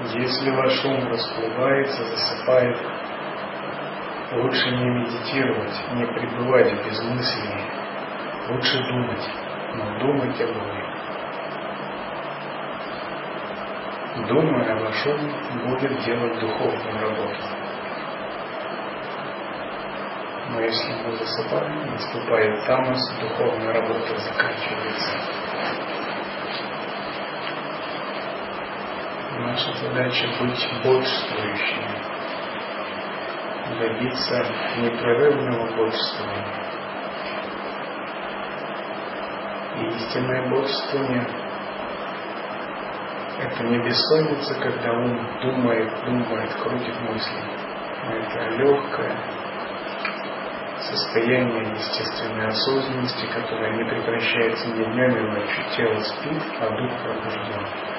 Если ваш ум расплывается, засыпает, лучше не медитировать, не пребывать в безмыслии, лучше думать, но думать о Боге. Думая, ваш ум будет делать духовную работу. Но если мы засыпаем, наступает тамас, духовная работа заканчивается. Наша задача быть бодрствующими, добиться непрерывного бодрствования. И истинное бодрствование – это не бессонница, когда ум думает, думает, крутит мысли. Это легкое состояние естественной осознанности, которое не прекращается ни днем, ни ночью. Тело спит, а дух пробужден.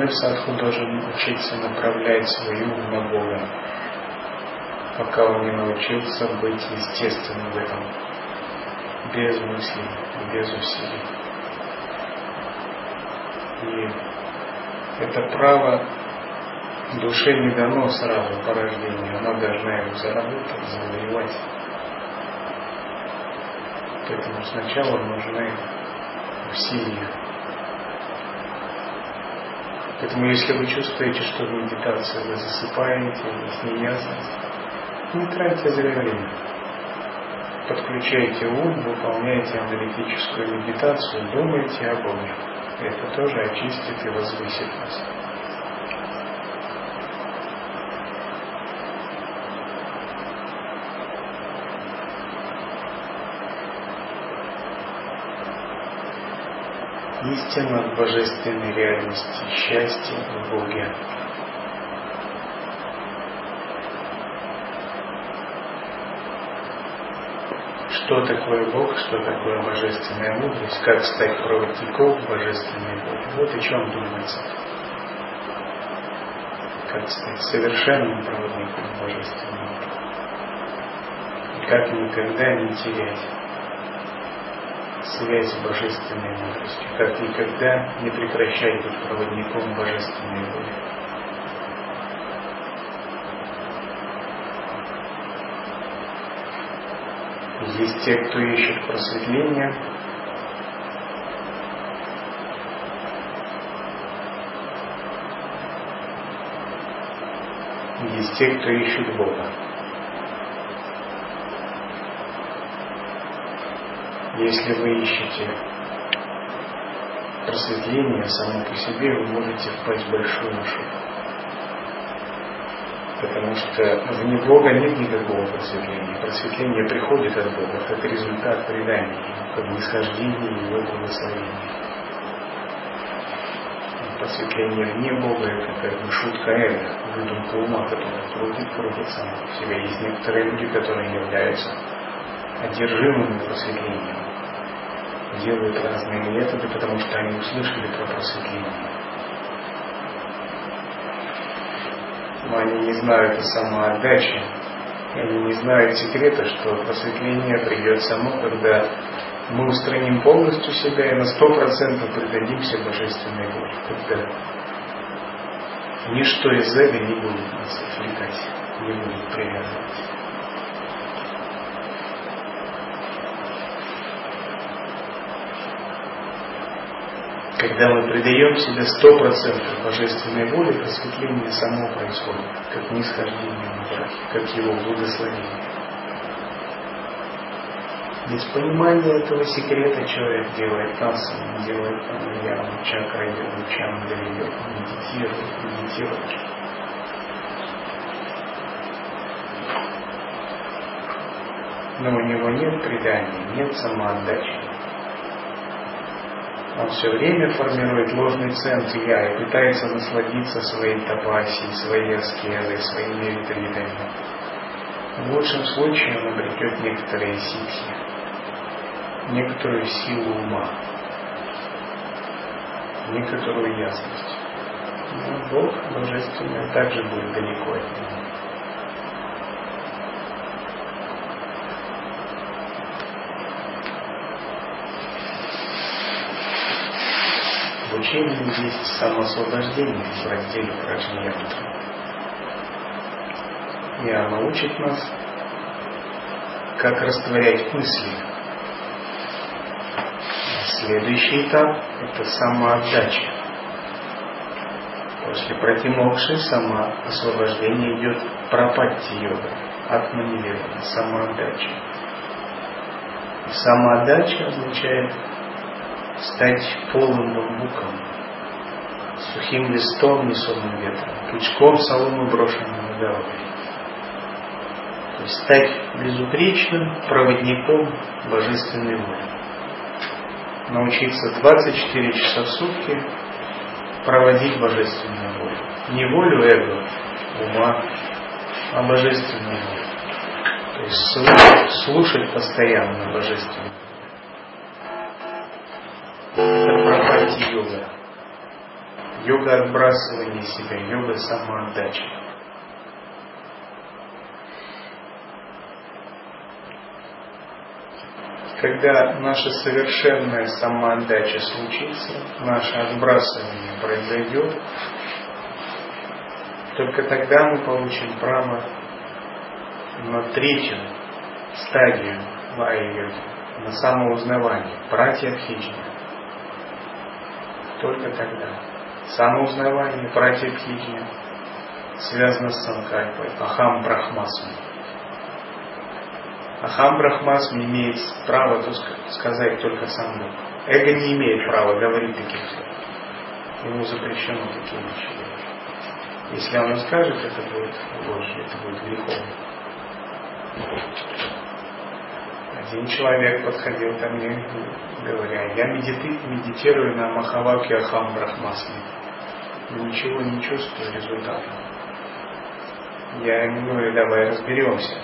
Но верный садху должен учиться направлять свою на Бога, пока он не научился быть естественным в этом, без мыслей, без усилий. И это право душе не дано сразу по рождению, она должна его заработать, завоевать. Поэтому сначала нужны усилия Поэтому если вы чувствуете, что в медитации вы засыпаете, есть неясность, не тратьте зря время. Подключайте ум, выполняйте аналитическую медитацию, думайте о Боге. Это тоже очистит и возвысит вас. Истина божественной реальности, счастье в Боге. Что такое Бог, что такое божественная мудрость, как стать проводником божественной воли. Вот о чем думается. Как стать совершенным проводником божественной воли. И как никогда не терять с божественной мудростью, как никогда не прекращать быть проводником божественной воли. Есть те, кто ищет просветления, есть те, кто ищет Бога. Если вы ищете просветление само по себе, вы можете впасть в большую ошибку. Потому что вне Бога нет никакого просветления. Просветление приходит от Бога как результат предания, как нисхождение Его благословения. Просветление вне Бога – это как бы шутка эго, выдумка ума, которая крутит, крутит сама по себе. Есть некоторые люди, которые являются одержимыми просветлением делают разные методы, потому что они услышали про просветление. Но они не знают о самоотдаче, они не знают секрета, что просветление придет само, когда мы устраним полностью себя и на сто процентов предадимся божественной воле, когда ничто из эго не будет нас отвлекать, не будет привязывать. Когда мы предаем себя сто процентов божественной воле, просветление само происходит, как нисхождение брахе, как его благословение. Без понимания этого секрета человек делает асану, делает панаяму, чакра идет, чандра идет, медитирует, медитирует. Но у него нет предания, нет самоотдачи. Он все время формирует ложный центр «я» и пытается насладиться своей тапасией, своей аскезой, своими ретритами. В лучшем случае он обретет некоторые ситхи, некоторую силу ума, некоторую ясность. Но Бог Божественный также будет далеко от него. Учением есть самоосвобождение в разделе Праджньянтра. И оно учит нас, как растворять мысли. Следующий этап – это самоотдача. После протимокши самоосвобождение идет пропатти йога, атманиведана, самоотдача. Самоотдача означает стать полным бамбуком, сухим листом, несомым ветром, пучком соломы, брошенным на голове. То есть стать безупречным проводником божественной воли. Научиться 24 часа в сутки проводить божественную волю. Не волю эго, ума, а божественную волю. То есть слушать постоянно божественную. Пропати йога. Йога отбрасывания себя, йога самоотдачи. Когда наша совершенная самоотдача случится, наше отбрасывание произойдет, только тогда мы получим право на третью стадию лая-йоги, на самоузнавание, братья Бхиджи. Только тогда. Самоузнавание, братья Бхиджи связано с санкальпой, ахам брахмасом. Ахам брахмасм имеет право сказать только сам Бог. Эго не имеет права говорить таких слов. Ему запрещено такие вещи. Если он скажет, это будет ложь, это будет грехом. Один человек подходил ко мне, говоря, я медити, медитирую на Махаваке Ахам Брахмасме. Ничего не чувствую результата. Я ему говорю, давай разберемся.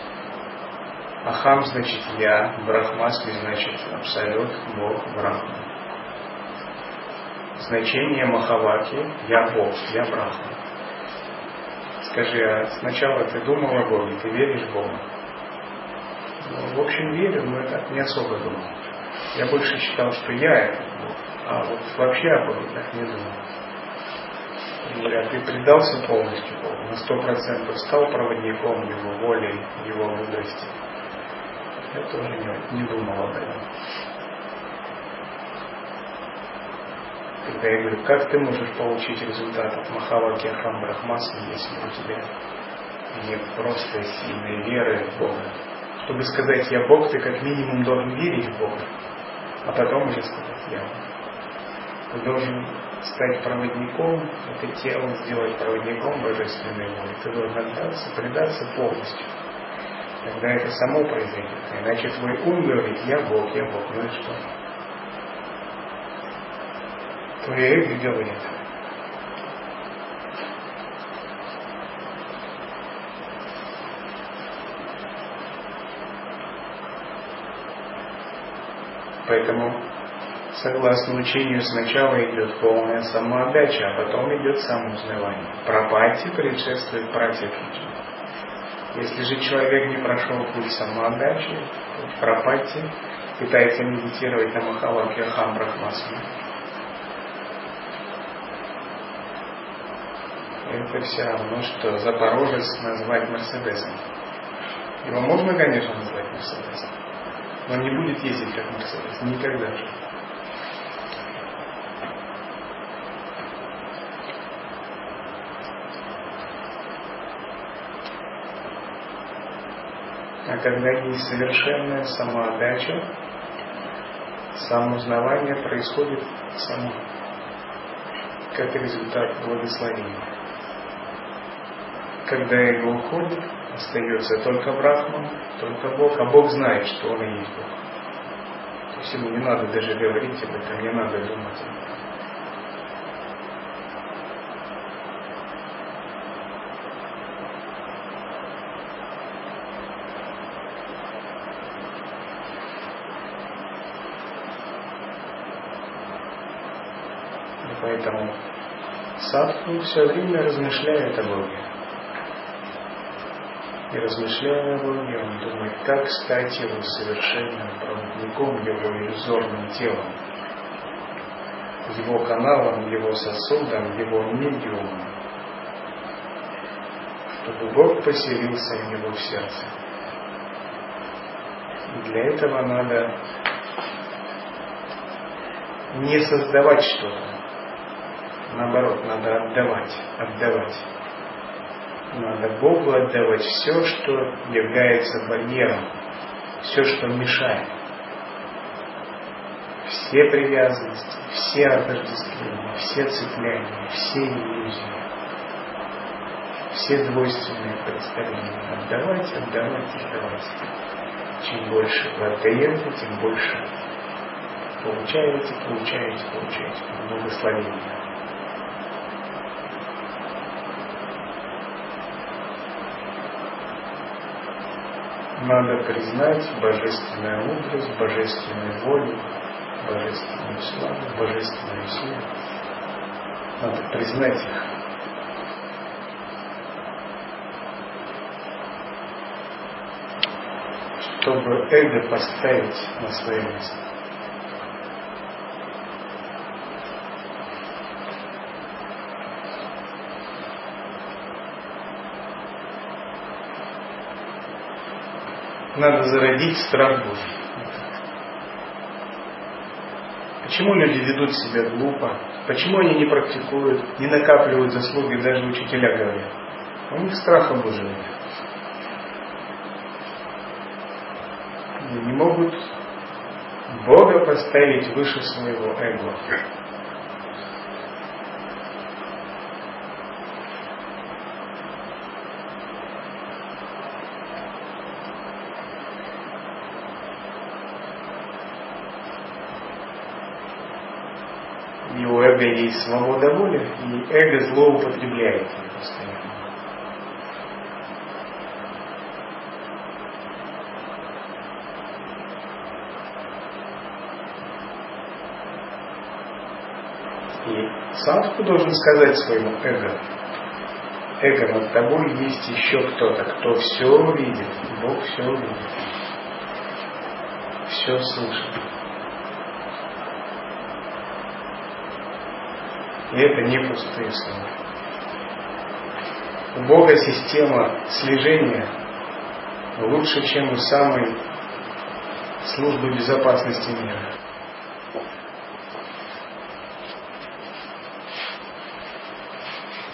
Ахам значит я, Брахмасми значит Абсолют, Бог, Брахма. Значение Махаваки я Бог, я Брахма. Скажи, а сначала ты думал о Боге, ты веришь в Бога? В общем, верю, но так не особо думал. Я больше считал, что я это а вот вообще о Боге так не думал. Говорят, ты предался полностью Богу, на сто процентов стал проводником Его воли, Его мудрости. Я тоже не, не думал об этом. Когда я говорю, как ты можешь получить результат от Махаваки Ахам Брахмасны, если у тебя нет просто сильной веры в Бога. Чтобы сказать «я Бог», ты как минимум должен верить в Бога, а потом уже сказать «я Ты должен стать проводником, это тело сделать проводником божественной воли. Ты должен отдаться, предаться полностью. Тогда это само произойдет. Иначе твой ум говорит «я Бог, я Бог». Ну и что? Твое эго говорит Поэтому, согласно учению, сначала идет полная самоотдача, а потом идет самоузнавание. Пропати предшествует пратипхиджи. Если же человек не прошел путь самоотдачи, пропати, пытается медитировать на Махалаке Ахам Брахмасме, это все равно, что Запорожец назвать Мерседесом. Его можно, конечно, назвать Мерседесом, он не будет ездить как Мерседес. Никогда. А когда есть совершенная самоотдача, самоузнавание происходит само, как результат благословения. Когда эго уходит, остается только Брахман, только Бог, а Бог знает, что Он и есть Бог. То есть ему не надо даже говорить об этом, не надо думать об этом. Поэтому садху все время размышляет о Боге размышляя о он думает, как стать его совершенным проводником, его иллюзорным телом. его каналом, его сосудом, его медиумом, чтобы Бог поселился в него в сердце. И для этого надо не создавать что-то, наоборот, надо отдавать, отдавать. Надо Богу отдавать все, что является барьером, все, что мешает. Все привязанности, все отождествления, все цепляния, все иллюзии, все двойственные представления. Отдавать, отдавать, отдавать. Чем больше вы отдаете, тем больше получаете, получаете, получаете благословение. Надо признать божественную мудрость, божественную волю, божественную славу, божественную силу. Надо признать их. Чтобы эго поставить на свое место. Надо зародить страх Божий. Почему люди ведут себя глупо? Почему они не практикуют, не накапливают заслуги, даже учителя говорят? У них страха Божьего нет. Они не могут Бога поставить выше своего эго. эго есть свобода воли, и эго злоупотребляет ее постоянно. И ты должен сказать своему эго, эго над тобой есть еще кто-то, кто все видит, Бог все видит, все слышит. И это не пустые слова. У Бога система слежения лучше, чем у самой службы безопасности мира.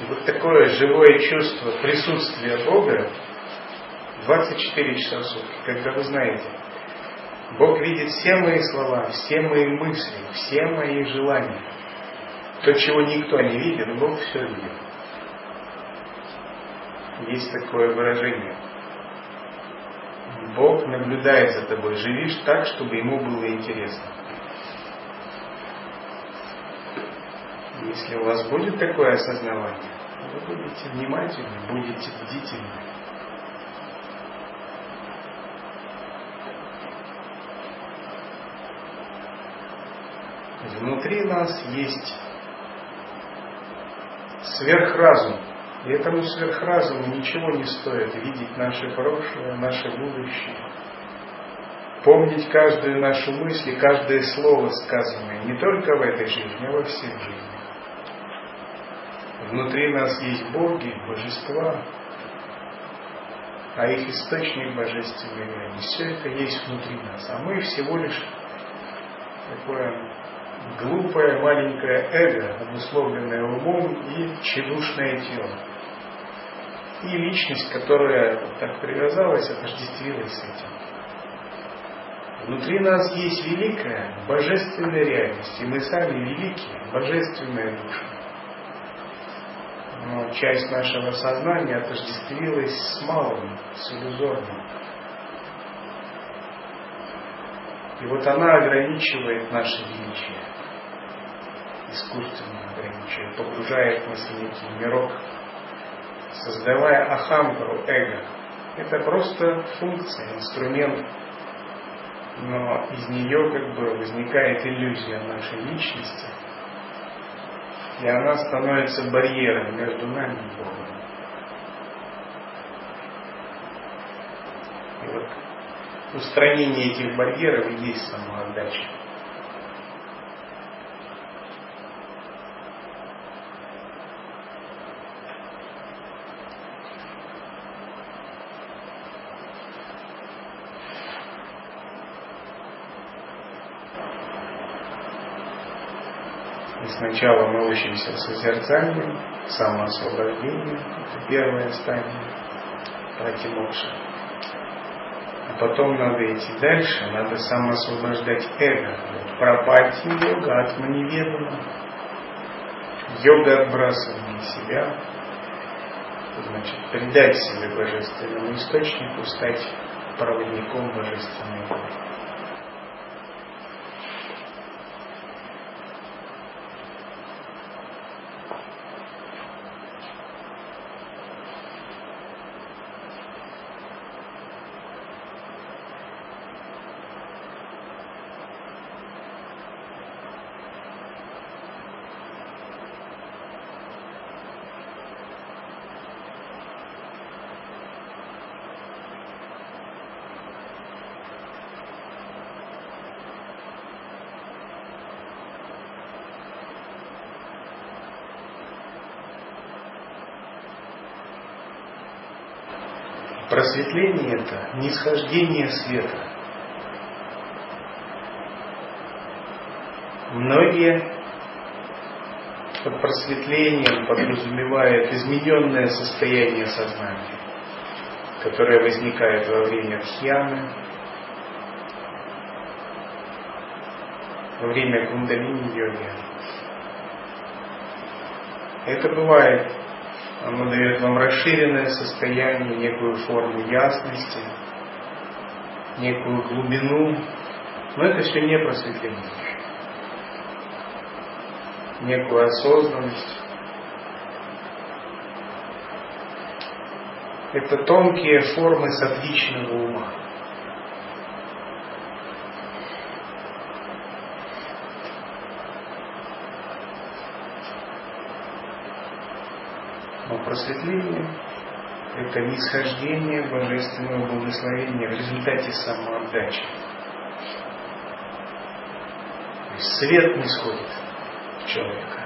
Вот такое живое чувство присутствия Бога 24 часа в сутки, когда вы знаете, Бог видит все мои слова, все мои мысли, все мои желания. То, чего никто не видит, Бог все видит. Есть такое выражение. Бог наблюдает за тобой. Живишь так, чтобы ему было интересно. Если у вас будет такое осознавание, вы будете внимательны, будете бдительны. Внутри нас есть сверхразум. И этому сверхразуму ничего не стоит видеть наше прошлое, наше будущее. Помнить каждую нашу мысль и каждое слово сказанное не только в этой жизни, а во всех жизнях. Внутри нас есть боги, божества, а их источник божественной реальности. Все это есть внутри нас. А мы всего лишь такое глупое маленькое эго, обусловленное умом и тщедушное тело. И личность, которая так привязалась, отождествилась с этим. Внутри нас есть великая божественная реальность, и мы сами великие, божественная душа. Но часть нашего сознания отождествилась с малым, с иллюзорным. И вот она ограничивает наше величие искусственно ограничивает, погружает нас в некий мирок, создавая ахамбру, эго. Это просто функция, инструмент, но из нее как бы возникает иллюзия нашей личности, и она становится барьером между нами и Богом. И вот устранение этих барьеров и есть самоотдача. И сначала мы учимся созерцанию, самоосвобождению, это первое стадия, протимокша. Потом надо идти дальше, надо самоосвобождать эго. Вот пропати йога, атманеведана. Йога отбрасывания себя, значит, предать себе божественному источнику, стать проводником божественной воли. Просветление это нисхождение света. Многие под просветлением подразумевают измененное состояние сознания, которое возникает во время тхьяны, во время кундалини-йоги. Это бывает оно дает вам расширенное состояние, некую форму ясности, некую глубину. Но это все не просветление. Некую осознанность. Это тонкие формы сатвичного ума. Просветление – это нисхождение божественного благословения в результате самоотдачи. То есть свет не сходит в человека.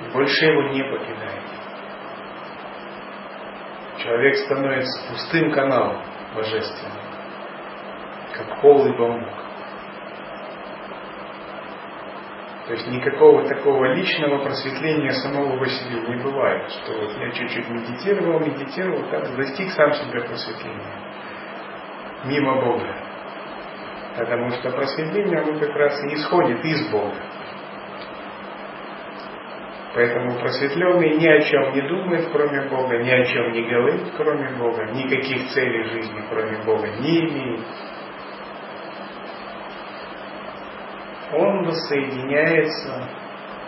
И больше его не покидает. Человек становится пустым каналом божественным, как полый бамбук. То есть никакого такого личного просветления самого по себе не бывает, что вот я чуть-чуть медитировал, медитировал, так достиг сам себя просветления. Мимо Бога. Потому что просветление, оно как раз и исходит из Бога. Поэтому просветленный ни о чем не думает, кроме Бога, ни о чем не говорит, кроме Бога, никаких целей жизни, кроме Бога, не имеет. Он воссоединяется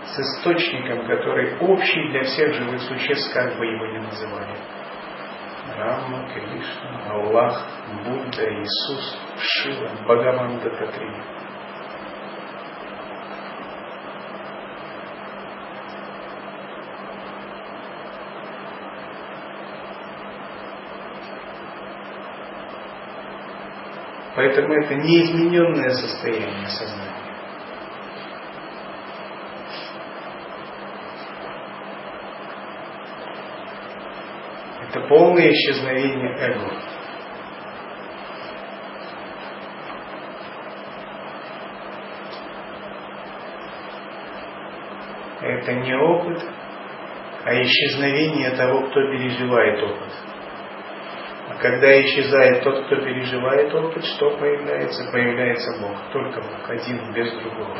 с источником, который общий для всех живых существ, как бы его ни называли. Рама, Кришна, Аллах, Будда, Иисус, Шива, Бхагаван Дататрия. Поэтому это неизмененное состояние сознания. Это полное исчезновение эго. Это не опыт, а исчезновение того, кто переживает опыт. А когда исчезает тот, кто переживает опыт, что появляется? Появляется Бог. Только Бог, один, без другого.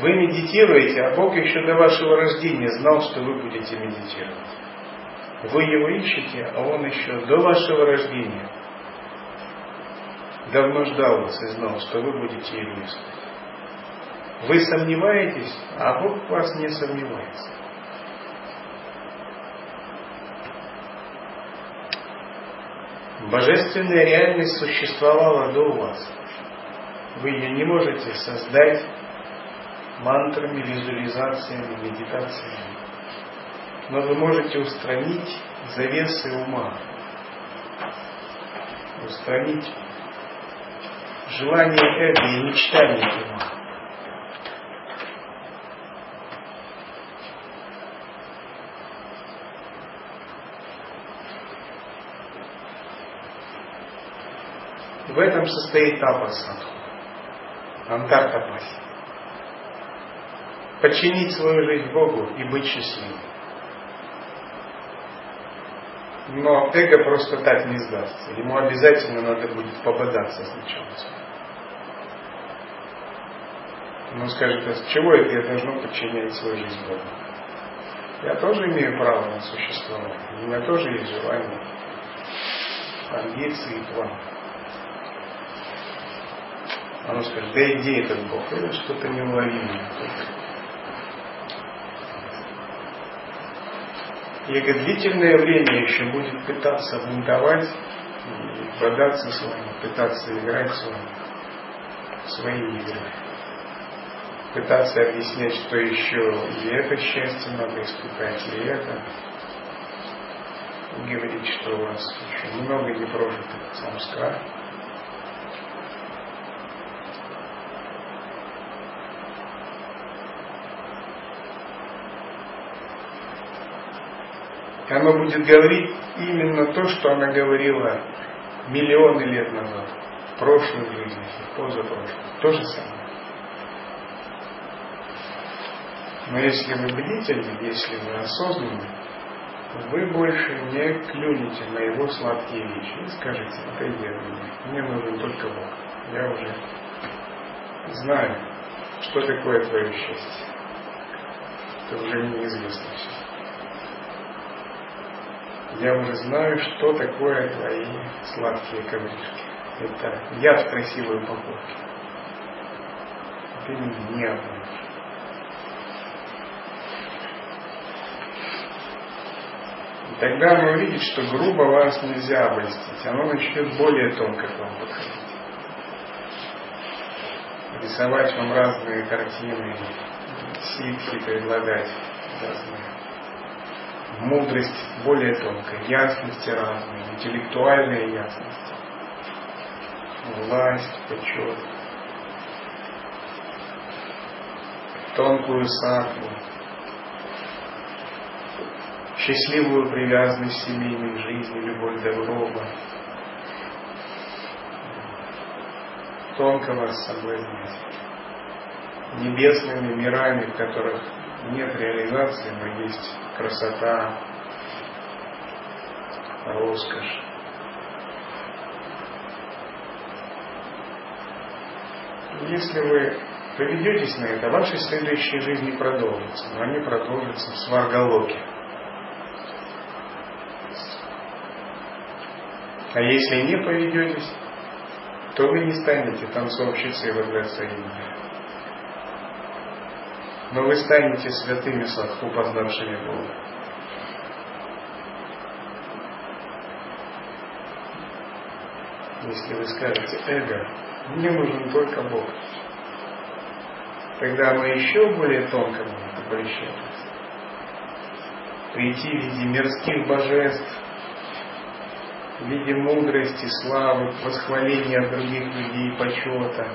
Вы медитируете, а Бог еще до вашего рождения знал, что вы будете медитировать. Вы его ищете, а он еще до вашего рождения давно ждал вас и знал, что вы будете им служить. Вы сомневаетесь, а Бог вас не сомневается. Божественная реальность существовала до вас. Вы ее не можете создать мантрами, визуализациями, медитациями. Но вы можете устранить завесы ума, устранить желание эго и мечтание ума. В этом состоит тапаса, антартапаси. Подчинить свою жизнь Богу и быть счастливым. Но эго просто так не сдастся. Ему обязательно надо будет пободаться сначала. Он скажет, а с чего это я должно подчинять свою жизнь Богу? Я тоже имею право на существование. У меня тоже есть желание, амбиции и планы. Оно скажет, да иди этот Бог, это что-то неуловимое. И это длительное время еще будет пытаться бунтовать, бодаться с вами, пытаться играть с вами свои игры. Пытаться объяснять, что еще и это счастье надо испытать, и это. Говорить, что у вас еще много непрожитых самскар. И она будет говорить именно то, что она говорила миллионы лет назад, в прошлой жизни, в позапрошлой. То же самое. Но если вы бдительны, если вы осознанны, вы больше не клюнете на его сладкие вещи и скажете, отойди от меня, мне нужен только Бог. Я уже знаю, что такое твое счастье. Это уже неизвестно все. Я уже знаю, что такое твои сладкие ковришки. Это яд в красивой упаковке. Ты не обманешь. И тогда оно увидит, что грубо вас нельзя обольстить. Оно начнет более тонко к вам подходить. Рисовать вам разные картины, ситхи предлагать разные мудрость более тонкая, ясности разные, интеллектуальная ясность, власть, почет, тонкую сатву, счастливую привязанность семейной жизни, любовь до гроба, тонко вас соблазнять, небесными мирами, в которых нет реализации, но есть красота, роскошь. Если вы поведетесь на это, ваши следующие жизни продолжатся, но они продолжатся в сваргалоке. А если не поведетесь, то вы не станете танцовщицей во дворце Индии но вы станете святыми садху, познавшими Бога. Если вы скажете эго, мне нужен только Бог, тогда оно еще более тонко будет обращаться. Прийти в виде мирских божеств, в виде мудрости, славы, восхваления других людей, почета,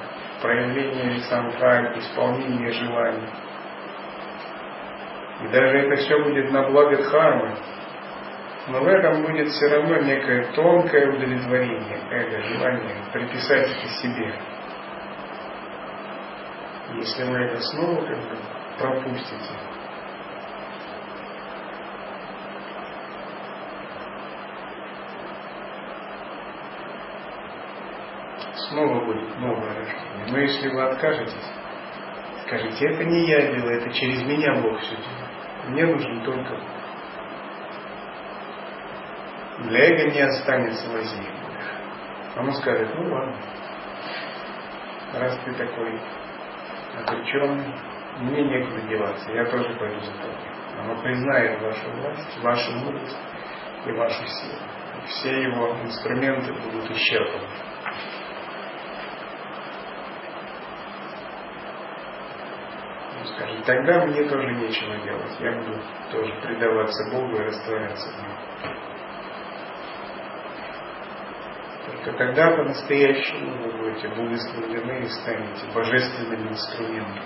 проявления санкальп, исполнения желаний – и даже это все будет на благо дхармы. Но в этом будет все равно некое тонкое удовлетворение, эго, желание приписать это себе. Если вы это снова как бы пропустите, снова будет новое рождение. Но если вы откажетесь, скажете, это не я делаю, это через меня Бог все делает. Мне нужен только. Для эго не останется лазеек Она скажет, ну ладно, раз ты такой обреченный, мне некуда деваться, я тоже пойду за тобой. Оно признает вашу власть, вашу мудрость и вашу силу. Все его инструменты будут исчерпаны. Он скажет, тогда мне тоже нечего делать. Я буду тоже предаваться Богу и растворяться в нем. Только тогда по-настоящему вы будете благословлены и станете божественным инструментом.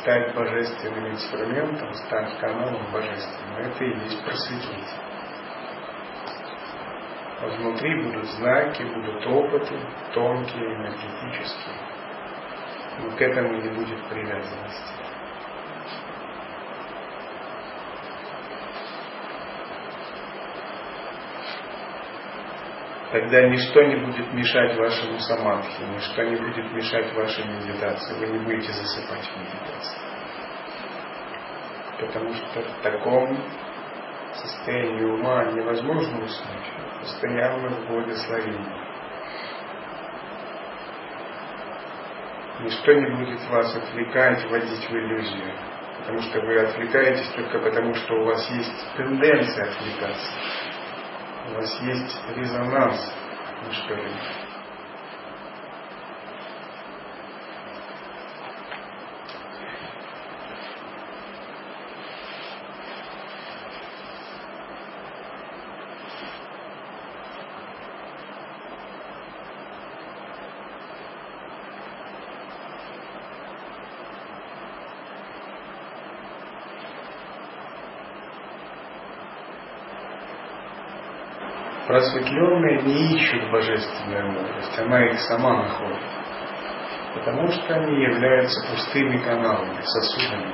Стать божественным инструментом, стать каналом божественным, это и есть просветлить. А внутри будут знаки, будут опыты, тонкие, энергетические. Но к этому не будет привязанности. Тогда ничто не будет мешать вашему самадхи, ничто не будет мешать вашей медитации. Вы не будете засыпать в медитации. Потому что в таком состоянии ума невозможно уснуть. Постоянно в благословении. Ничто не будет вас отвлекать, вводить в иллюзию. Потому что вы отвлекаетесь только потому, что у вас есть тенденция отвлекаться у вас есть резонанс мышления. Просветленные не ищут божественную мудрость, она их сама находит. Потому что они являются пустыми каналами, сосудами.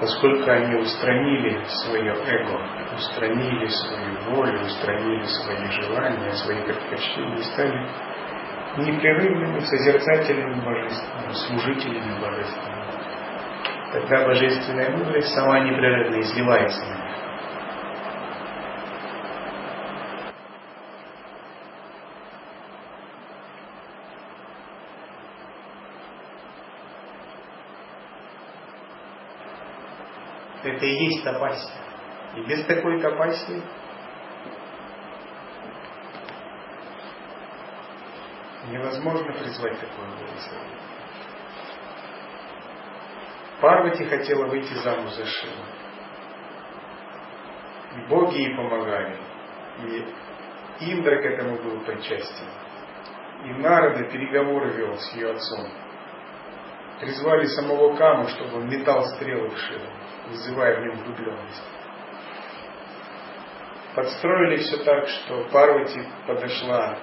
Поскольку они устранили свое эго, устранили свою волю, устранили свои желания, свои предпочтения, стали непрерывными созерцателями божественного, служителями божественного. Тогда божественная мудрость сама непрерывно изливается на Это и есть тапасия. И без такой тапасии невозможно призвать такое благословение. Парвати хотела выйти замуж за Шиву. Боги ей помогали. И Индра к этому был причастен. И Нарада переговоры вел с ее отцом. Призвали самого Каму, чтобы он метал стрелы в Шиву вызывая в нем влюбленность. Подстроили все так, что Парвати подошла,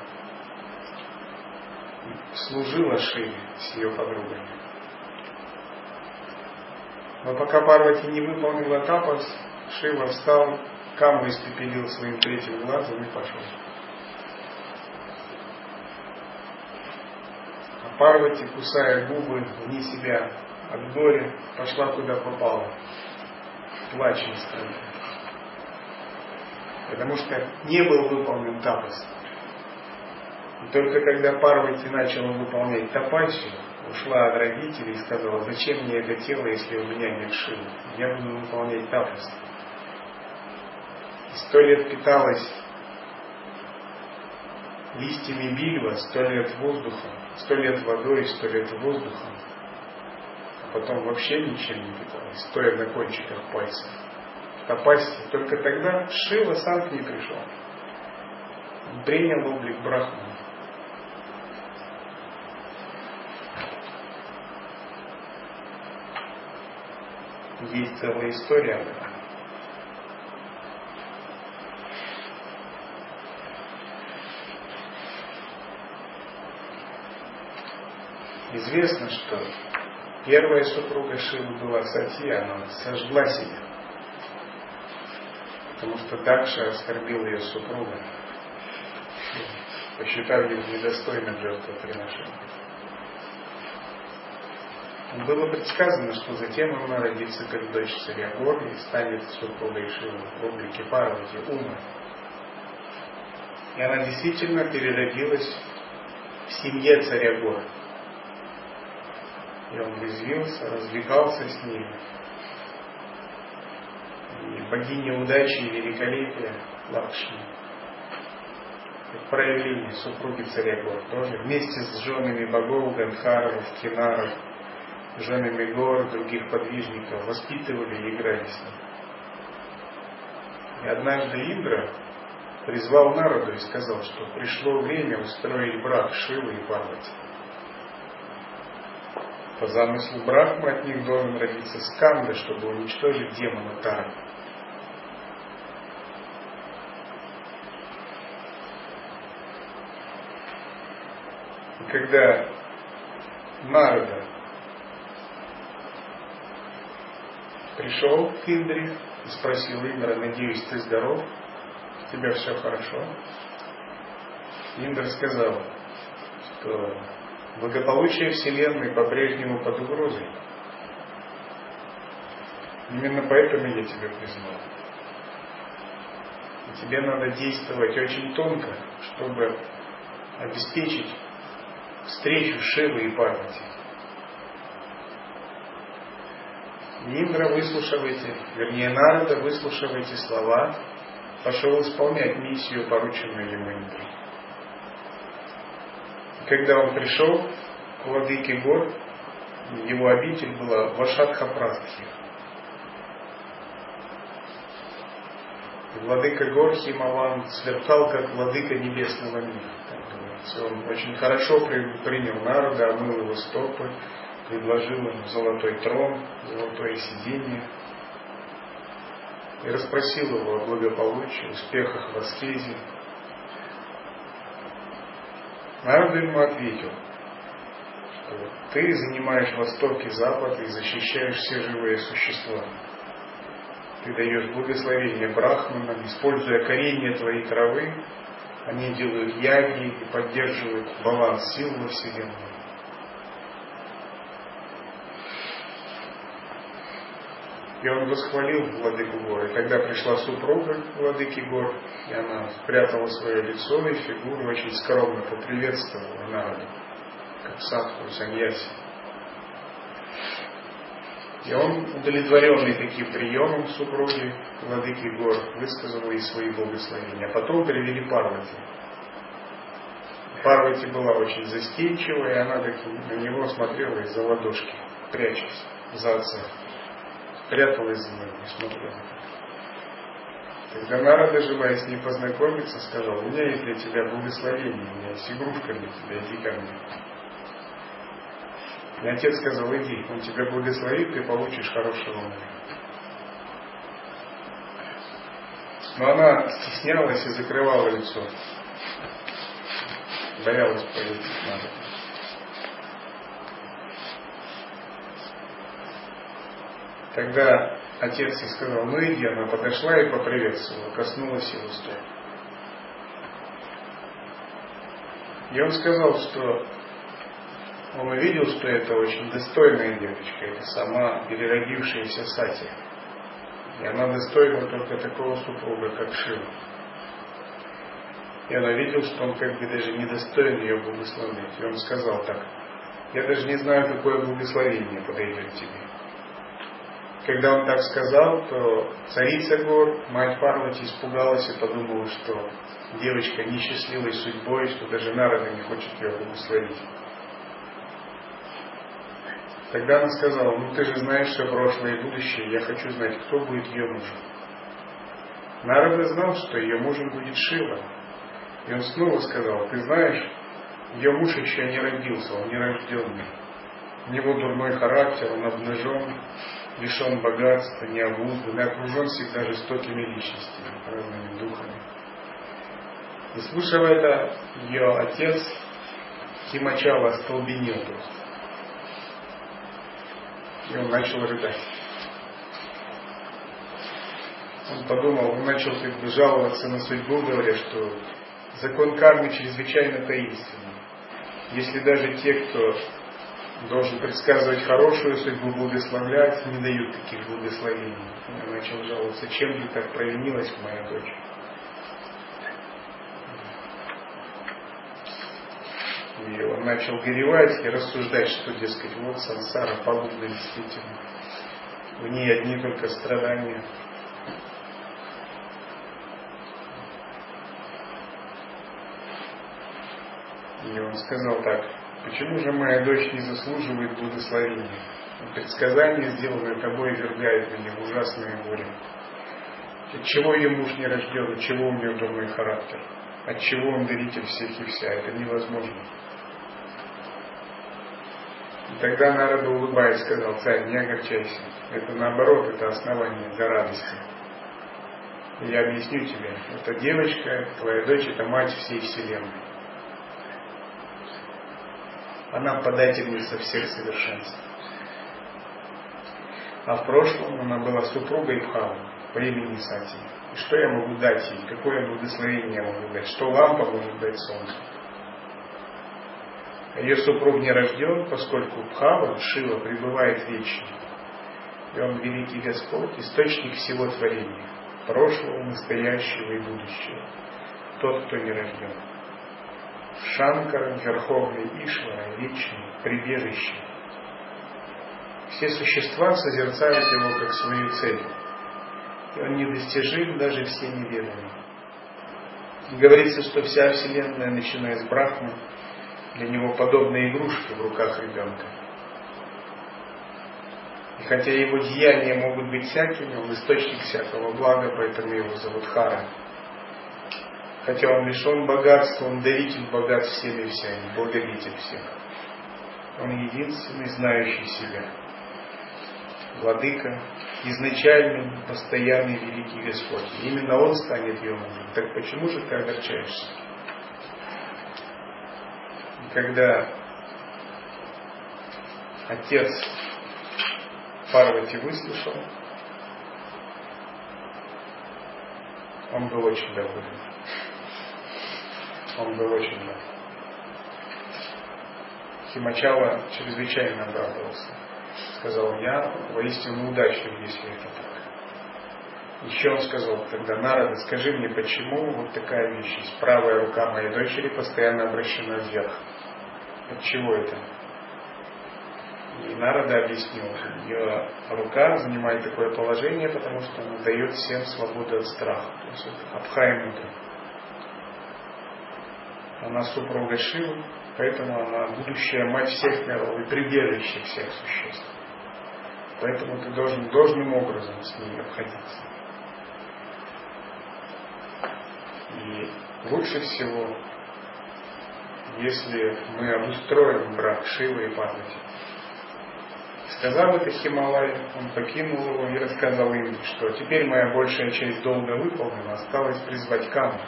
служила Шиве с ее подругами. Но пока Парвати не выполнила тапас, Шива встал, каму испепелил своим третьим глазом и пошел. А Парвати, кусая губы вне себя от горя, пошла куда попала и страдания. Потому что не был выполнен тапас. И только когда Парвати начала выполнять тапасию, ушла от родителей и сказала, зачем мне это тело, если у меня нет шилы? Я буду выполнять тапас. И сто лет питалась листьями бильва, сто лет воздухом, сто лет водой, сто лет воздухом, потом вообще ничем не питалась, стоя на кончиках пальцев. Тапасти. Только тогда Шива сам к ней пришел. Принял облик Брахмана. Есть целая история. Известно, что Первая супруга Шивы была Сатья, она сожгла себя. Потому что Дакша оскорбил ее супруга, посчитав ее недостойным жертвоприношения. Было предсказано, что затем она родится как дочь царя Гор и станет супругой Шивы в облике Парвати Ума. И она действительно переродилась в семье царя Гор. И он резвился, развлекался с ней. И богиня удачи и великолепия Лакшми проявление супруги царя Гор тоже вместе с женами богов Гандхаров, Кинаров, женами гор, других подвижников воспитывали и играли с ним. И однажды Индра призвал народу и сказал, что пришло время устроить брак Шивы и Парвати. По замыслу Брахмы от них должен родиться Сканда, чтобы уничтожить демона Тары. И когда Нарада пришел к Индре и спросил Индра, надеюсь, ты здоров, у тебя все хорошо. Индра сказал, что благополучие Вселенной по-прежнему под угрозой. Именно поэтому я тебя признал. И тебе надо действовать очень тонко, чтобы обеспечить встречу Шивы и Парвати. Индра, выслушав эти, вернее, Нарада, выслушав эти слова, пошел исполнять миссию, порученную ему Индрой. Когда он пришел к владыке гор, его обитель была Вашатха Прастхи. Владыка гор Химаван сверкал, как владыка небесного мира. Он очень хорошо принял народа, омыл его стопы, предложил ему золотой трон, золотое сиденье и расспросил его о благополучии, успехах в аскезе. Народ ему ответил, что ты занимаешь Восток и Запад и защищаешь все живые существа. Ты даешь благословение брахманам, используя коренья твоей травы, они делают яги и поддерживают баланс сил во Вселенной. И он восхвалил владыку гор. И когда пришла супруга владыки гор, и она спрятала свое лицо и фигуру, очень скромно поприветствовала народу, как садху, саньяси. И он, удовлетворенный таким приемом супруги владыки гор, высказал ей свои благословения. А потом привели Парвати. Парвати была очень застенчива, и она на него смотрела из-за ладошки, прячась за отца пряталась за ним и смотрела. Когда Нарада, желая с ней познакомиться, сказал, у меня есть для тебя благословение, у меня есть игрушка для тебя, иди ко мне. И отец сказал, иди, он тебя благословит, ты получишь хорошего мужа. Но она стеснялась и закрывала лицо. Боялась полететь надо. Тогда отец ей сказал, ну иди, она подошла и поприветствовала, коснулась его стоп. И он сказал, что он увидел, что это очень достойная девочка, это сама переродившаяся Сати. И она достойна только такого супруга, как Шива. И она видел, что он как бы даже недостоин ее благословить. И он сказал так, я даже не знаю, какое благословение подойдет тебе. Когда он так сказал, то царица гор, мать Парвати, испугалась и подумала, что девочка несчастливой судьбой, что даже Нарада не хочет ее благословить. Тогда она сказала, ну ты же знаешь все прошлое и будущее, я хочу знать, кто будет ее мужем. Нарада знал, что ее мужем будет Шива. И он снова сказал, ты знаешь, ее муж еще не родился, он нерожденный. У него дурной характер, он обнажен, лишен богатства, необуздан и окружен всегда жестокими личностями, разными духами. И слушав это, ее отец Химачала остолбенел просто. И он начал рыдать. Он подумал, он начал как бы жаловаться на судьбу, говоря, что закон кармы чрезвычайно таинственный. Если даже те, кто должен предсказывать хорошую судьбу, благословлять, не дают таких благословений. Я начал жаловаться, чем же так провинилась моя дочь. И он начал горевать и рассуждать, что, дескать, вот сансара пагубна действительно. В ней одни только страдания. И он сказал так, почему же моя дочь не заслуживает благословения? Предсказание, сделанное тобой, вергает меня в ужасное горе. От чего ее муж не рожден, от чего у нее дурной характер, от чего он даритель всех и вся, это невозможно. И тогда Нарада улыбаясь сказал, царь, не огорчайся. Это наоборот, это основание для радости. И я объясню тебе, эта девочка, твоя дочь, это мать всей вселенной. Она подательница всех совершенств. А в прошлом она была супругой Бхавы по имени Сати. И что я могу дать ей? Какое благословение я могу дать? Что лампа может дать солнце? Ее супруг не рожден, поскольку Бхава, Шива, пребывает вечно. И он великий Господь, источник всего творения, прошлого, настоящего и будущего. Тот, кто не рожден. Шанкара, Верховный Ишвара, Вечный, Прибежище. Все существа созерцают его как свою цель. И он недостижим даже всеми ведами. Говорится, что вся Вселенная, начиная с Брахмы, для него подобные игрушки в руках ребенка. И хотя его деяния могут быть всякими, он источник всякого блага, поэтому его зовут Хара. Хотя он лишен богатства, он даритель богатств всем и вся, и благодетель всех. Он единственный, знающий себя. Владыка, изначальный, постоянный великий Господь. И именно Он станет мужем. Так почему же ты огорчаешься? когда отец Парвати выслушал, он был очень доволен. Он был очень доволен. Химачала чрезвычайно обрадовался. Сказал, я воистину удачлив, если это так. Еще он сказал тогда, Нарада, скажи мне, почему вот такая вещь есть? Правая рука моей дочери постоянно обращена вверх. От чего это? И Нарада объяснил, ее рука занимает такое положение, потому что она дает всем свободу от страха. То есть это Абхаймута. Она супруга Шивы, поэтому она будущая мать всех миров и прибежище всех существ. Поэтому ты должен должным образом с ней обходиться. И лучше всего если мы обустроим брак Шивы и Парвати. Сказав это Хималай, он покинул его и рассказал им, что теперь моя большая часть долга выполнена, осталось призвать Каму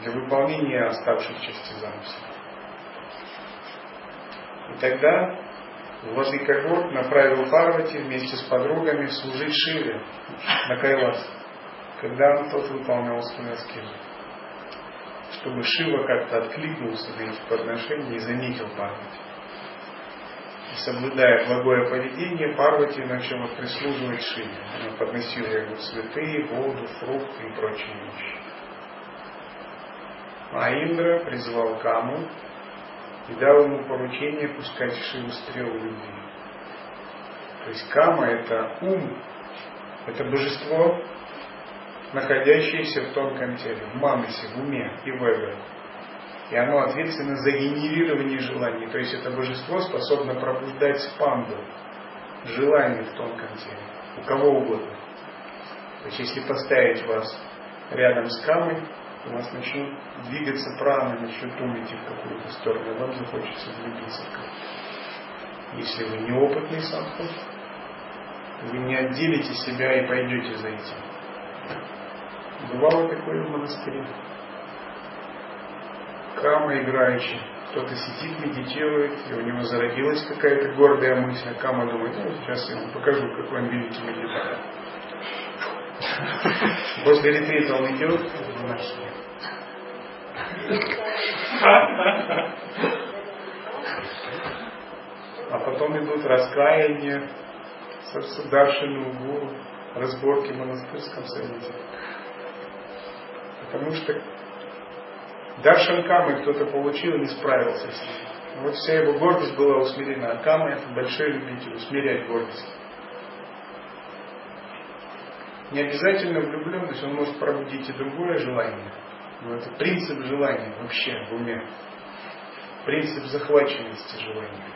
для выполнения оставших части замысла. И тогда Владыка Горд направил Парвати вместе с подругами служить Шиве на Кайлас, когда он тот выполнял аскезу чтобы Шива как-то откликнулся на эти подношения и заметил Парвати. И соблюдая благое поведение, Парвати начала прислуживать Шиве. Она подносила ему цветы, воду, фрукты и прочие вещи. А Индра призвал Каму и дал ему поручение пускать Шиву стрелу любви. То есть Кама это ум, это божество, находящееся в тонком теле, в манасе, в уме и в эго. И оно ответственно за генерирование желаний. То есть это божество способно пробуждать спанду, желание в тонком теле, у кого угодно. То есть если поставить вас рядом с камой, у вас начнут двигаться праны, начнут думать в какую-то сторону, вам захочется кого Если вы неопытный садху, вы не отделите себя и пойдете за этим. Бывало такое в монастыре. Кама играющий. Кто-то сидит, медитирует, и у него зародилась какая-то гордая мысль. А Кама думает, ну, сейчас я ему покажу, какой он великий медитатор. После ретрита он идет в монашестве. А потом идут раскаяние, Даршину гуру, разборки в монастырском совете. Потому что Даршан Камы кто-то получил и не справился с ним. Вот вся его гордость была усмирена. А Кама это большой любитель, усмирять гордость. Не обязательно влюбленность, он может пробудить и другое желание. Но это принцип желания вообще в уме. Принцип захваченности желания.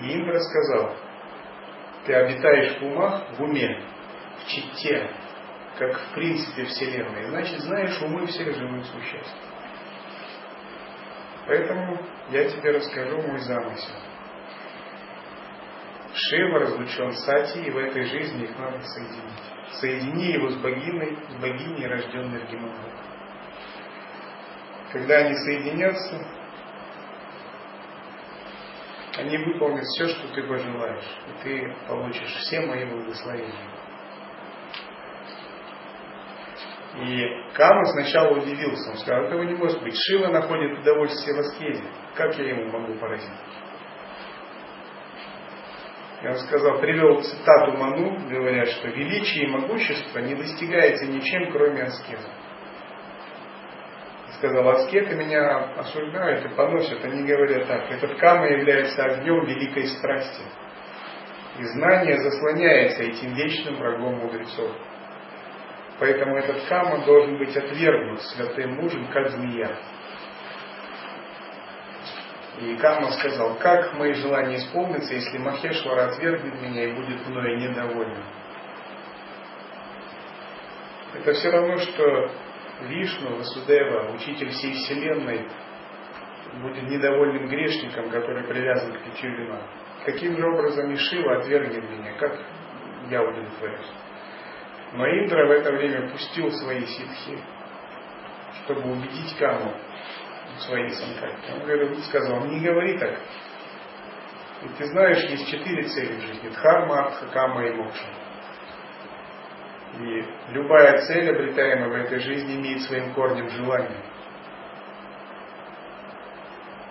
И Индра сказал, ты обитаешь в умах, в уме, в чите, как в принципе Вселенной. Значит, знаешь умы всех живых существ. Поэтому я тебе расскажу мой замысел. Шива разлучен Сати, и в этой жизни их надо соединить. Соедини его с богиней, с богиней, рожденной в Гималае. Когда они соединятся, они выполнят все, что ты пожелаешь, и ты получишь все мои благословения. И Кама сначала удивился, он сказал, этого не может быть. Шива находит удовольствие в аскезе. Как я ему могу поразить? И он сказал, привел цитату Ману, говоря, что величие и могущество не достигается ничем, кроме аскеза. Сказал, аскеты меня осуждают и поносят, они говорят так, этот кама является огнем великой страсти. И знание заслоняется этим вечным врагом мудрецов. Поэтому этот кама должен быть отвергнут святым мужем, как змея. И Кама сказал, как мои желания исполнятся, если Махешвара отвергнет меня и будет мною недоволен. Это все равно, что Вишну, Васудева, учитель всей Вселенной, будет недовольным грешником, который привязан к вина. Каким же образом Ишива отвергнет меня, как я удовлетворюсь? Но Индра в это время пустил свои ситхи, чтобы убедить Каму, своей санкальпе. Он говорил, сказал, не говори так. И ты знаешь, есть четыре цели в жизни. Дхарма, Артха, Кама и Мокша. И любая цель, обретаемая в этой жизни, имеет своим корнем желание.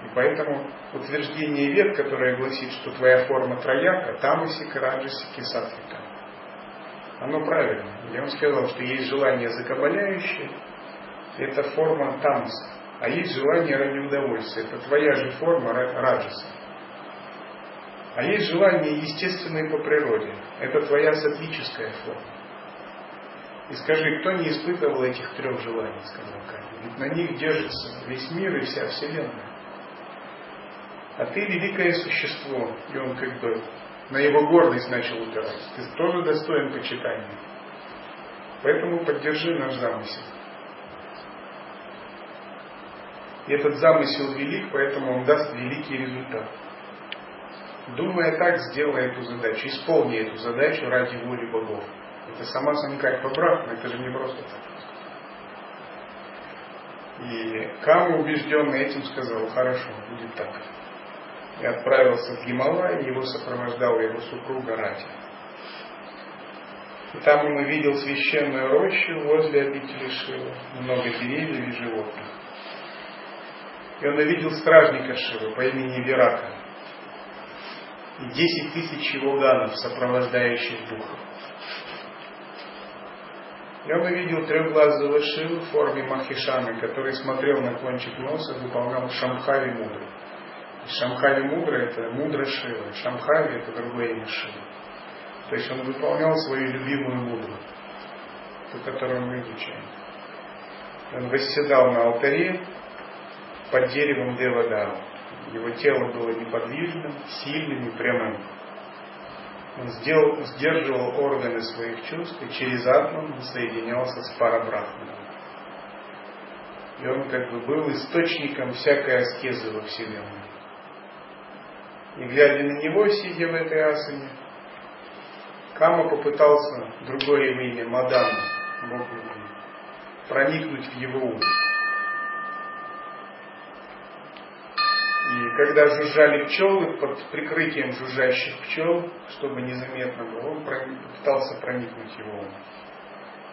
И поэтому утверждение вет, которое гласит, что твоя форма трояка, тамасика, раджасика, сатвика, оно правильно. Я вам сказал, что есть желание закабаляющее, это форма тамаса. А есть желание ради удовольствия. Это твоя же форма раджаса. А есть желание естественное по природе. Это твоя сатвическая форма. И скажи, кто не испытывал этих трех желаний, сказал Ками. Ведь на них держится весь мир и вся Вселенная. А ты великое существо. И он как бы на его гордость начал упирать. Ты тоже достоин почитания. Поэтому поддержи наш замысел. И этот замысел велик, поэтому он даст великий результат. Думая так, сделай эту задачу, исполни эту задачу ради воли богов. Это сама Санкальпа Брахма, это же не просто так. И Кама, убежденный этим, сказал, хорошо, будет так. И отправился в Гималай, его сопровождал его супруга Рати. И там он увидел священную рощу возле обители Шива, много деревьев и животных. И он увидел стражника Шивы по имени Верака и десять тысяч его ганов, сопровождающих духов. И он увидел трехглазого Шиву в форме Махишаны, который смотрел на кончик носа, выполнял Шамхави Мудры. Шамхави Мудра это мудра Шива, Шамхави это другое имя Шивы. То есть он выполнял свою любимую мудру, ту, которую мы изучаем. Он восседал на алтаре, под деревом Девадару. Его тело было неподвижным, сильным и прямым. Он сделал, сдерживал органы своих чувств и через атман соединялся с парабрахманом. И он как бы был источником всякой аскезы во Вселенной. И глядя на него, сидя в этой асане, Кама попытался, другое имя, Мадан, Бог проникнуть в его ум. И когда жужжали пчелы, под прикрытием жужжащих пчел, чтобы незаметно было, он пытался проникнуть его.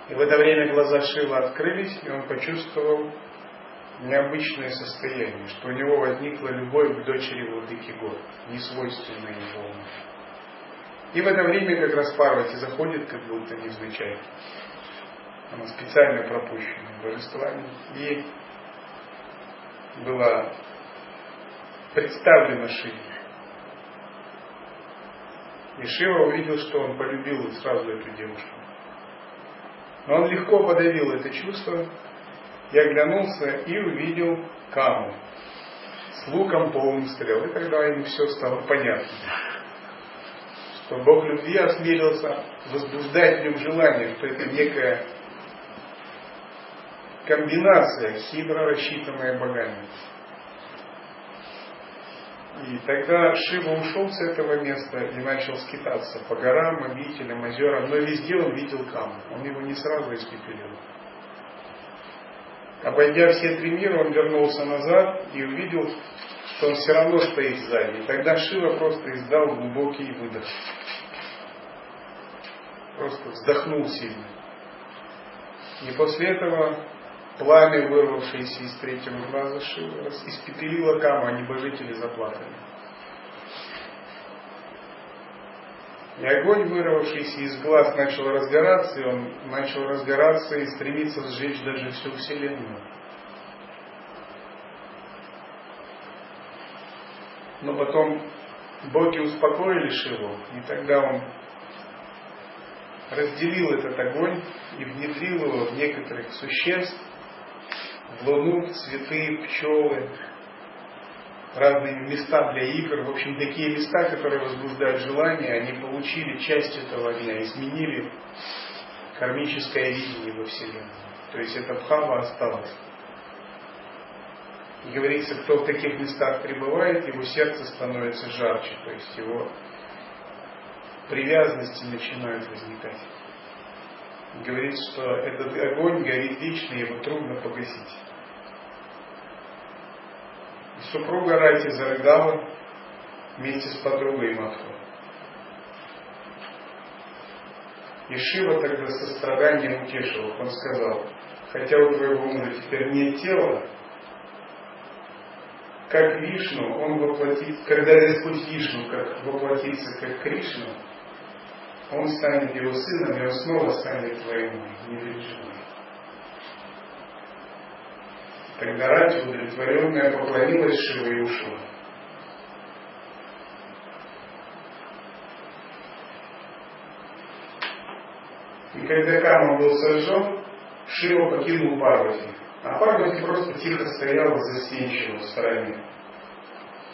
И в это время глаза Шива открылись, и он почувствовал необычное состояние, что у него возникла любовь к дочери Владыки Гор, несвойственная его уму. И в это время как раз Парвати заходит, как будто невзначай. Она специально пропущена божествами. И была представлена Шиве. И Шива увидел, что он полюбил сразу эту девушку. Но он легко подавил это чувство и оглянулся и увидел Каму с луком полным стрел. И тогда ему все стало понятно. Что Бог любви осмелился возбуждать в нем желание, что это некая комбинация, хитро рассчитанная богами. И тогда Шива ушел с этого места и начал скитаться по горам, обителям, озерам, но везде он видел Каму. Он его не сразу испепелил. Обойдя все три мира, он вернулся назад и увидел, что он все равно стоит сзади. И тогда Шива просто издал глубокий выдох. Просто вздохнул сильно. И после этого Пламя, вырвавшееся из третьего глаза Шивы, испепелило Каму, а небожители заплакали. И огонь, вырвавшийся из глаз, начал разгораться, и он начал разгораться и стремиться сжечь даже всю Вселенную. Но потом боги успокоили Шиву, и тогда он разделил этот огонь и внедрил его в некоторых существ, луну, цветы, пчелы, разные места для игр. В общем, такие места, которые возбуждают желание, они получили часть этого огня, изменили кармическое видение во Вселенной. То есть эта бхава осталась. И говорится, кто в таких местах пребывает, его сердце становится жарче, то есть его привязанности начинают возникать говорит, что этот огонь горит вечно, его трудно погасить. Супруга Рати зарыдала вместе с подругой Матху. И Шива тогда со страданием утешил Он сказал, хотя у твоего мужа теперь нет тела, как Вишну, он воплотит, когда Господь Вишну как воплотится как Кришна, он станет его сыном, и он снова станет твоим, переживай. Тогда Рати, удовлетворенная, поклонилась Шива и ушла. И когда Кама был сожжен, Шива покинул Парвати. А Парвати просто тихо стояла застенчиво в стороне.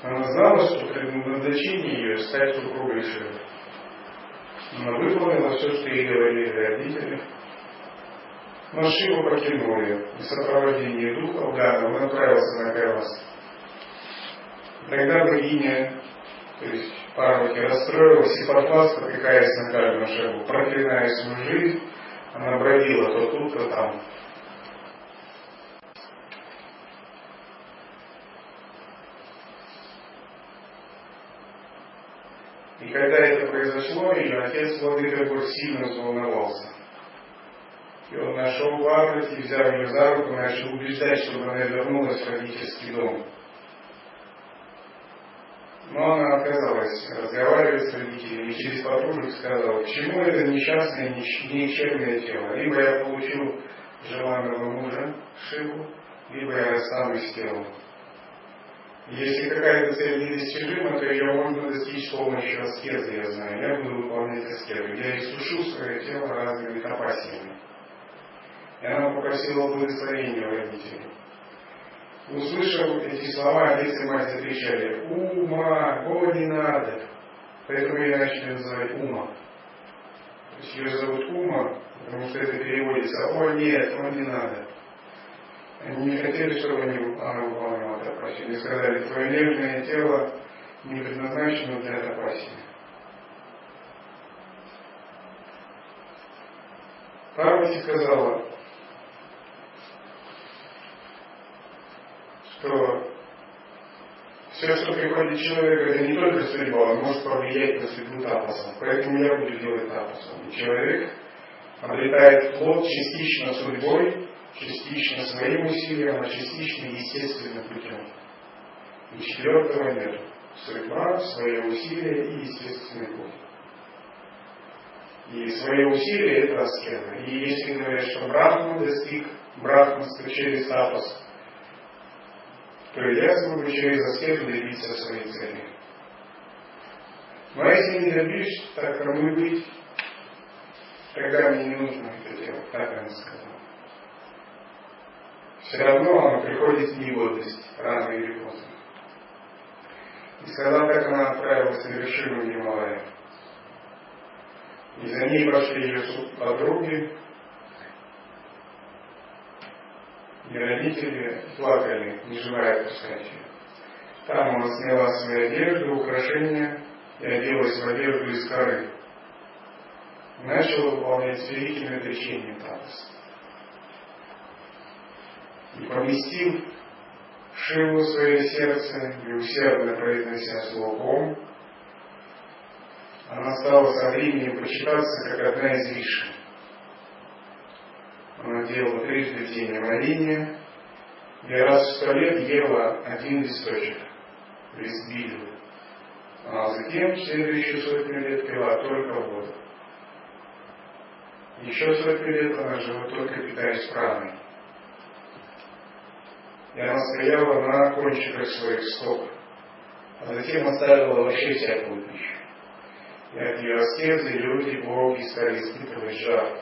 Она знала, что предназначение ее стать супругой Шивы. Она выполнила все, что ей говорили родители. Но Шиву покинули. В сопровождении духов Гана он отправился на Кайлас. Тогда богиня, то есть Парвати, расстроилась и подла, спотыкаясь на каждом шагу, проклиная свою жизнь, она бродила то тут, то там. И когда это произошло, ее отец Владыка сильно взволновался. И он нашел Парвати, взял ее за руку, начал убеждать, чтобы она вернулась в родительский дом. Но она отказалась разговаривать с родителями и через подружек сказала, к чему это несчастное, никчемное тело. Либо я получу желанного мужа, Шиву, либо я расстанусь с телом. Если какая-то цель недостижима, то ее можно достичь с помощью аскезы, я знаю. Я буду выполнять аскезу. Я иссушу свое тело разными тапасиями. И она попросила благословения родителей. Услышав эти слова, отец и мать закричали, «Ума! О, не надо!» Поэтому ее начали называть Ума. То есть ее зовут Ума, потому что это переводится «О, нет, о, не надо». Они не хотели, чтобы они, она выполняла тапасию. Они сказали, твое нежное тело не предназначено для тапасии. Парвати сказала, что все, что приходит человеку, это не только судьба, он может повлиять на судьбу тапаса. Поэтому я буду делать тапасом. И человек обретает плод частично судьбой, частично своим усилием, а частично естественным путем. И четвертого нет. Судьба, свои усилия и естественный путь. И свои усилия – это аскета. И если говорят, что Брахма достиг брахманства через тапас, то я смогу через аскету добиться своей цели. Но если не добьюсь, так кому быть, тогда мне не нужно это делать, так она сказала. Все равно оно приходит в негодность, рано или поздно. И сказала, как она отправилась на вершину Гималая. И за ней пошли ее подруги, и родители плакали, не желая отпускать ее. Там она сняла свои одежды, украшения и оделась в одежду из коры. Начала выполнять великим отречением Тапас. И поместив Шиву в свое сердце и усердно произнося слово она стала со временем почитаться как одна из вишен. Делала трижды в день омовение и раз в сто лет ела один листочек, лист бильвы. А затем следующие сотни лет пила только воду. Еще сотни лет она жила только питаясь праной. И она стояла на кончиках своих стоп, а затем оставила вообще всякую пищу. И от ее аскезы люди, боги стали испытывать жар.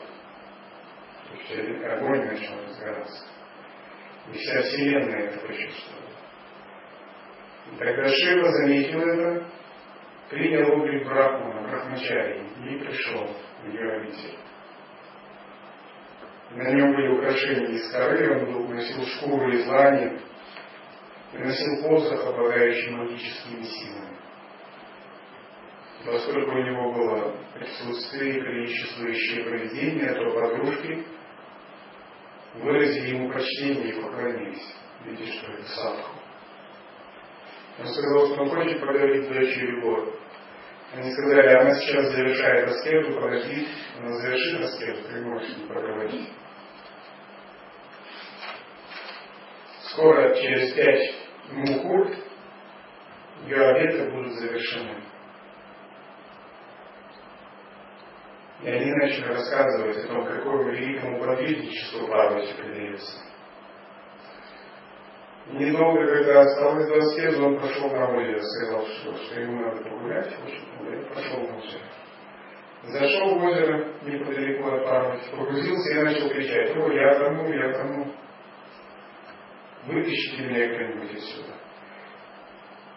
То есть огонь начал разгораться. И вся Вселенная это почувствовала. И тогда Шива заметил это, принял облик Брахмана, Брахмачари, и пришел в ее обитель. На нем были украшения из коры, он носил шкуру из лани и носил посох, обладающий магическими силами. Поскольку у него было присутствие и приличествующее поведение, то подружки выразили ему почтение и поклонились, видя, что это садху. Он сказал, что он хочет подарить дочери год. Они сказали, она сейчас завершает аскету, подожди, она завершит аскету, ты можешь не проговорить. Скоро, через пять мукурт, ее обеты будут завершены. И они начали рассказывать о том, какому великому подвижничеству Парвати предается. Недолго, когда осталось до аскезы, он пошел на озеро, сказал, что, что ему надо погулять, очень погулять, пошел на озеро. Зашел в озеро неподалеку от Парвати, погрузился и начал кричать, о, я тону, я тону. Вытащите меня кто-нибудь отсюда.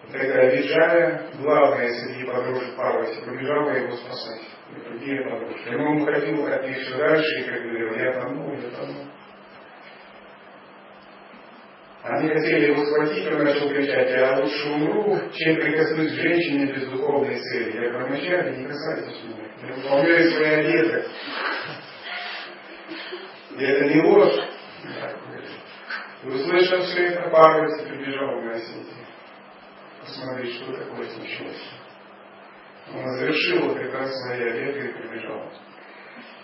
И тогда Виджая, главная среди подружек Парвати, побежала его спасать. И другие подружки. Но он ходил от них все дальше и как говорил, я тону, я тону. Они хотели его схватить, он начал кричать, я лучше умру, чем прикоснусь к женщине без духовной цели. Я говорю, вначале не касайтесь меня, я выполняю свои одежды. И это не ложь. И услышав все это, Парвати прибежал на Осетии. Посмотреть, что такое случилось. Он завершил как раз свои одежды и прибежал.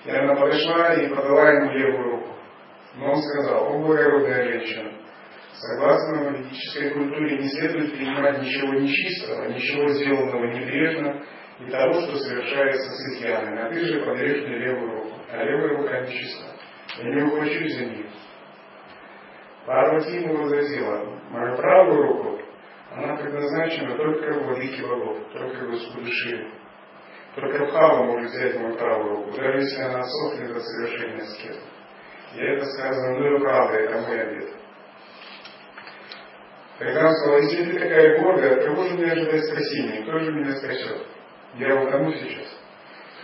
И она подошла и подала ему левую руку. Но он сказал, о благородная женщина, Согласно ведической культуре не следует принимать ничего нечистого, ничего сделанного небрежно и того, что совершается с изъяном. А ты же подаришь мне левую руку, а левая рука нечиста. Я не ухвачусь за нее. Парвати ему возразила, мою правую руку, она предназначена только владыке богов, только Господу Шиве. Только Бхава может взять мою правую руку, даже если она сохнет до совершения скета. И это сказано, и правда, это мой обед. Тогда сказал, если ты такая гордая, от кого же мне ожидать спасения? Кто же меня спасет? Я утону сейчас.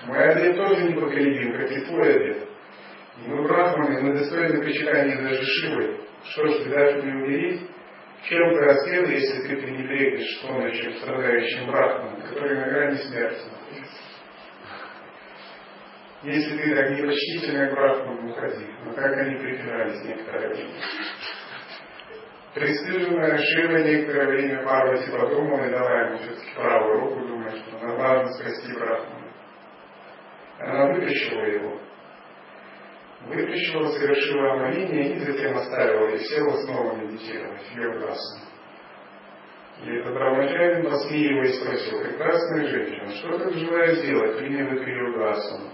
Мой обед тоже непоколебим, как и твой обед. И мы брахманы, мы достойны почитания даже Шивы. Что ж, ты дашь мне умереть? Чем раскрыл, если ты пренебрегнешь помощью страдающим брахманам, которые на грани смерти находятся? Если ты так непочтительно к брахманам уходи, но как они припирались некоторое время. Престижная Шива некоторое время Парвати подумала и дала ему все-таки правую руку, думая, что она важно спасти Брахмана. Она вытащила его. Вытащила, совершила омовение и затем оставила и села снова медитировать, йогасана. И этот Брамачарин, посмеиваясь, спросил, прекрасная женщина, что ты желаешь сделать, прими в эту йогасану?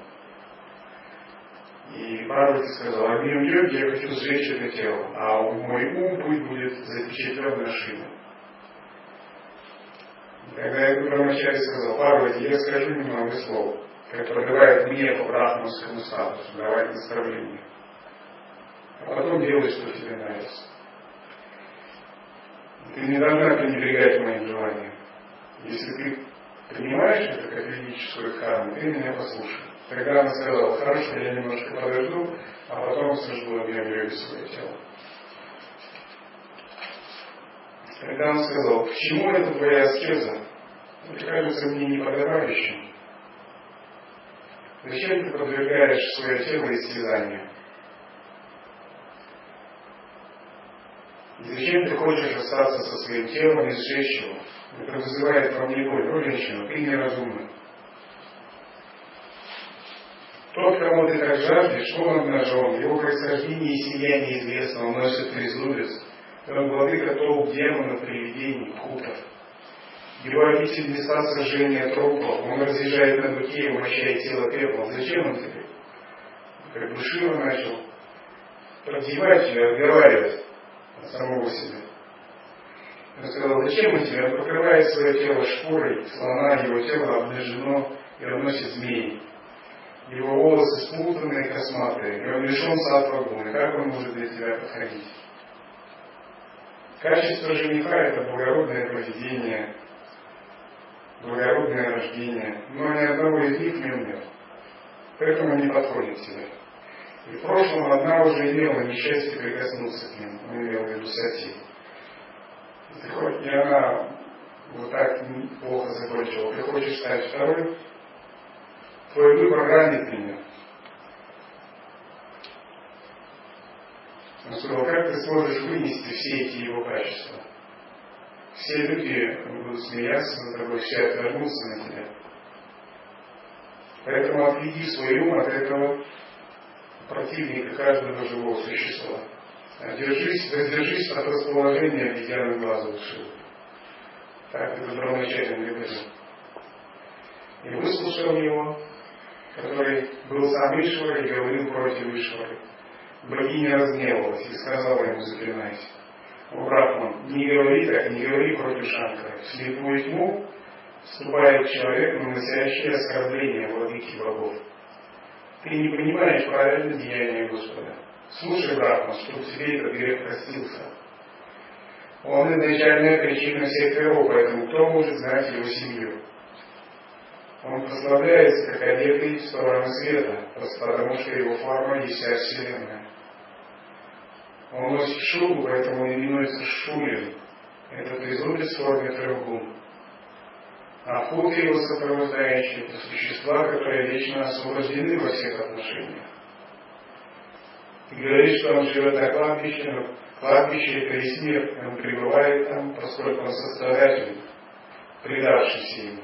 И Парвати сказал, огнем йоги я хочу сжечь это тело, а мой ум пусть будет запечатлен на шине. Когда я Брамачари сказал, Парвати, я скажу немного слов, которые давают мне по брахманскому статусу, давать наставление. А потом делай, что тебе нравится. Ты не должна пренебрегать моим желанием. Если ты принимаешь это как ведическую карму, ты меня послушай. Тогда она сказала, хорошо, я немножко подожду, а потом сожгу огнем йоги свое тело. Тогда он сказал, почему это твоя аскеза? Это кажется мне неподобающим. Зачем ты подвергаешь свое тело истязанию? Зачем ты хочешь остаться со своим телом и сжечь его? Это вызывает во мне боль. О, женщина, ты неразумна. Тот, кого ты так жаждешь, он обнажен, его происхождение и семья неизвестно, он носит трезубец, он владыка толп демонов, привидений, хутов. Его обитель места сожжения трупов, он разъезжает на быке и умощает тело пеплом. Зачем он тебе? Как бы Шива начал продевать и отговаривать самого себя. Он сказал, зачем он тебе? Он покрывает свое тело шкурой, слона, его тело обнажено и обносит змеи. Его волосы спутанные, косматые, и он лишен сатва гуны. Как он может для тебя подходить? Качество жениха – это благородное поведение, благородное рождение, но ни одного из них в нем. Поэтому не подходит тебе. И в прошлом одна уже имела несчастье прикоснуться к нему, он имел в виду Сати. И она вот так плохо закончила, ты хочешь стать второй, твой выбор ранит меня. Он сказал, как ты сможешь вынести все эти его качества? Все люди будут смеяться над тобой, все отвернутся на тебя. Поэтому отведи свой ум от этого противника каждого живого существа. Держись, воздержись от расположения обезьяны глаза уши. Так это первоначально говорил. И выслушал его, который был сам Ишвар и говорил против Ишвары. Богиня разгневалась и сказала ему, заклинайся. Брахман, не говори так, не говори против Шанкара. В слепую тьму вступает человек, наносящий оскорбление владыки богов. Ты не понимаешь правильно деяния Господа. Слушай, Брахма, чтобы тебе этот грех простился. Он изначальная причина всех миров, поэтому кто может знать его семью? Он прославляется как одетый в сторону света, потому что его форма есть вся Вселенная. Он носит шубу, поэтому он именуется Шулин. Это трезубец в форме гун. А путы его сопровождающие – это существа, которые вечно освобождены во всех отношениях. Ты говоришь, что он живет на кладбище, но кладбище – это весь мир, он пребывает там, поскольку он сострадатель, предавшийся ему.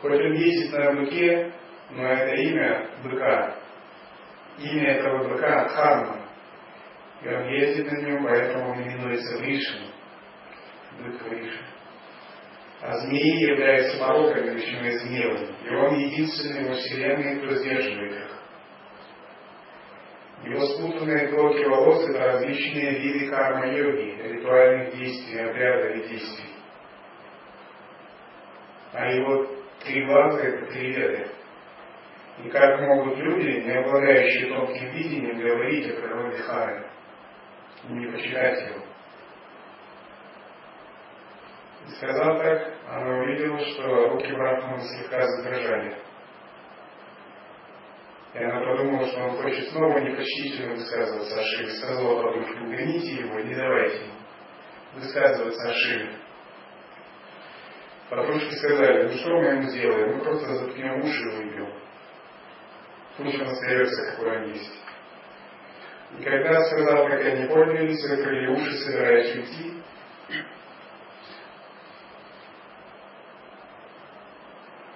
Хоть он ездит на быке, но это имя быка. Имя этого быка – Харма. И он ездит на нем, поэтому он именуется Вишну бык выше. А змеи являются пороками, из гнева. И он единственный во Вселенной, кто сдерживает их. Его спутанные клоки волос – это различные виды карма-йоги, ритуальных действий, обрядов и действий. А его три глаза – это три веды. И как могут люди, не обладающие тонким видением, говорить о природе Хары, не почитать его? И сказал так, она увидела, что руки Брахмана слегка задрожали. И она подумала, что он хочет снова непочтительно высказываться о Шиве. Сказала подружке, угоните его, не давайте высказываться о Шиве. Подружки сказали, ну что мы ему сделаем, мы просто заткнем уши и уйдем. Он остается, какой он есть. И когда сказал, как они поднялись, закрыли уши, собираясь уйти,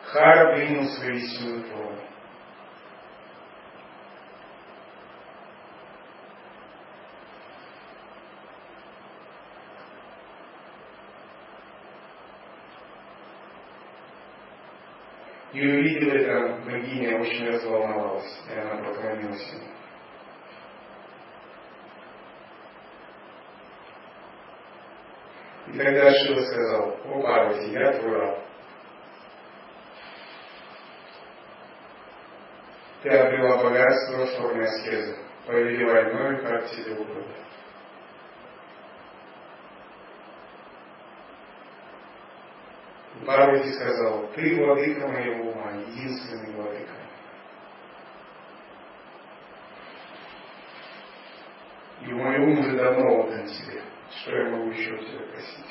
Хара принял свою истинную форму. И увидев это, богиня очень разволновалась, и она поклонилась ему. И тогда Шива сказал, о Парвати, я твой раб. Ты обрела богатство в форме аскезы. Повелевай мною, как тебе угодно. Парвати сказал, ты владыка моего ума, единственный владыка. И мой ум уже давно отдан тебе. Что я могу еще у тебя просить?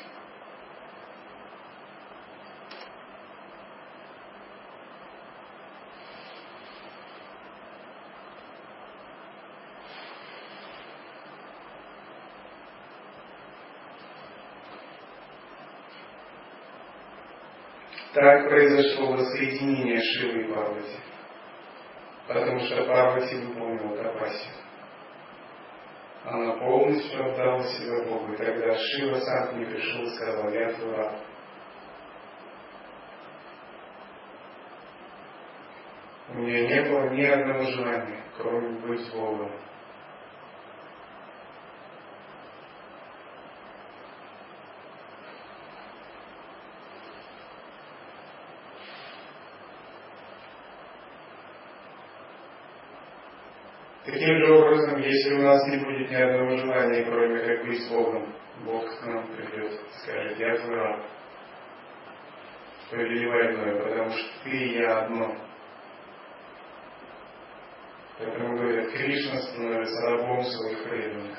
Так произошло воссоединение Шивы и Парвати, потому что Парвати выполнила тапасию. Она полностью отдала себя Богу. И тогда Шива сам к ней пришел и сказал, я твой раб. У меня не было ни одного желания, кроме быть Богом. Таким же образом, если у нас не будет ни одного желания, кроме как быть с Богом, Бог к нам придет, скажет, я твой повелевай мною, потому что ты и я одно. Поэтому говорят, Кришна становится рабом своих преданных.